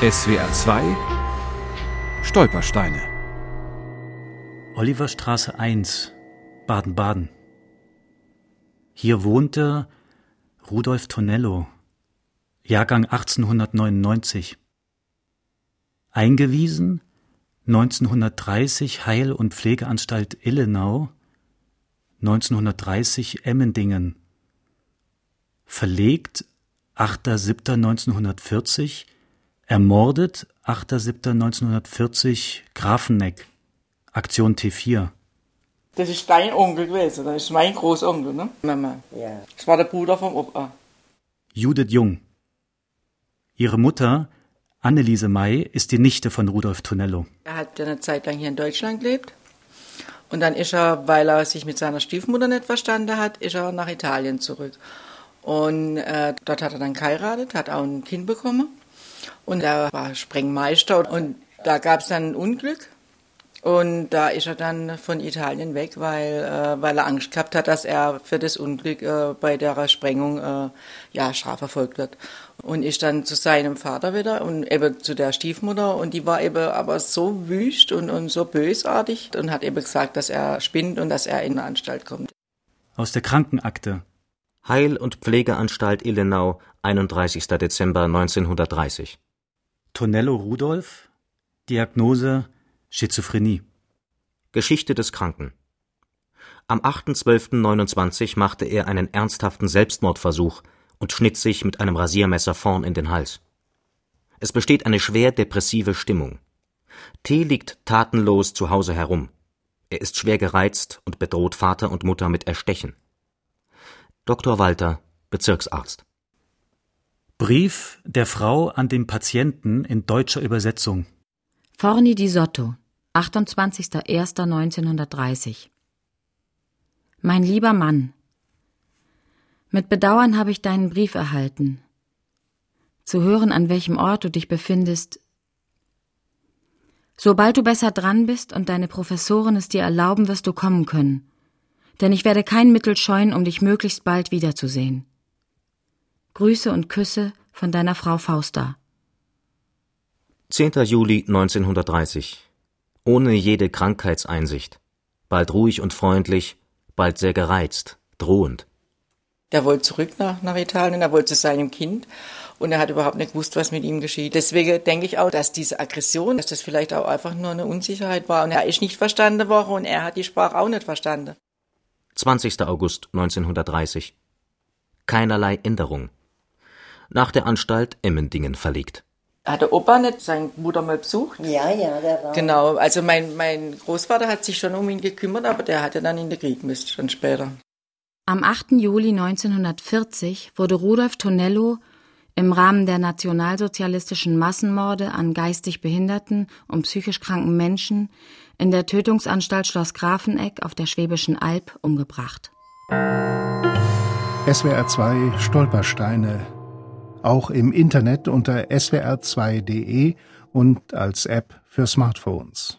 SWR 2 Stolpersteine Oliverstraße 1, Baden-Baden. Hier wohnte Rudolf Tonello, Jahrgang 1899. Eingewiesen 1930 Heil- und Pflegeanstalt Illenau, 1930 Emmendingen. Verlegt 8.7.1940, ermordet 8.7.1940 Grafenegg, Aktion T4. Das ist dein Onkel gewesen, das ist mein Großonkel, ne? Mama. Ja. Das war der Bruder vom Opa. Judith Jung. Ihre Mutter, Anneliese May, ist die Nichte von Rudolf Tonello. Er hat ja eine Zeit lang hier in Deutschland gelebt. Und dann ist er, weil er sich mit seiner Stiefmutter nicht verstanden hat, ist er nach Italien zurück. Und äh, dort hat er dann geheiratet, hat auch ein Kind bekommen. Und er war Sprengmeister. Und da gab es dann ein Unglück. Und da ist er dann von Italien weg, weil, äh, weil er Angst gehabt hat, dass er für das Unglück äh, bei der Sprengung äh, ja, strafverfolgt wird. Und ist dann zu seinem Vater wieder und eben zu der Stiefmutter. Und die war eben aber so wüst und, und so bösartig und hat eben gesagt, dass er spinnt und dass er in eine Anstalt kommt. Aus der Krankenakte. Heil- und Pflegeanstalt Illenau, 31. Dezember 1930. Tonello Rudolf, Diagnose Schizophrenie. Geschichte des Kranken. Am 8.12.29 machte er einen ernsthaften Selbstmordversuch und schnitt sich mit einem Rasiermesser vorn in den Hals. Es besteht eine schwer depressive Stimmung. T liegt tatenlos zu Hause herum. Er ist schwer gereizt und bedroht Vater und Mutter mit Erstechen. Dr. Walter, Bezirksarzt. Brief der Frau an den Patienten in deutscher Übersetzung. Forni di Sotto, 28.01.1930 Mein lieber Mann, mit Bedauern habe ich deinen Brief erhalten. Zu hören, an welchem Ort du dich befindest. Sobald du besser dran bist und deine Professoren es dir erlauben, wirst du kommen können. Denn ich werde kein Mittel scheuen, um dich möglichst bald wiederzusehen. Grüße und Küsse von deiner Frau Fausta. 10. Juli 1930. Ohne jede Krankheitseinsicht. Bald ruhig und freundlich, bald sehr gereizt, drohend. Der wollte zurück nach, nach Italien, er wollte zu seinem Kind und er hat überhaupt nicht gewusst, was mit ihm geschieht. Deswegen denke ich auch, dass diese Aggression, dass das vielleicht auch einfach nur eine Unsicherheit war und er ist nicht verstanden worden und er hat die Sprache auch nicht verstanden. 20. August 1930. Keinerlei Änderung. Nach der Anstalt Emmendingen verlegt. Hat der Opa nicht seine Mutter mal besucht? Ja, ja, der war. Genau, also mein, mein Großvater hat sich schon um ihn gekümmert, aber der hatte dann in den Krieg müsst, schon später. Am 8. Juli 1940 wurde Rudolf Tonello im Rahmen der nationalsozialistischen Massenmorde an geistig behinderten und psychisch kranken Menschen in der Tötungsanstalt Schloss Grafenegg auf der Schwäbischen Alb umgebracht. SWR 2 Stolpersteine. Auch im Internet unter swr2.de und als App für Smartphones.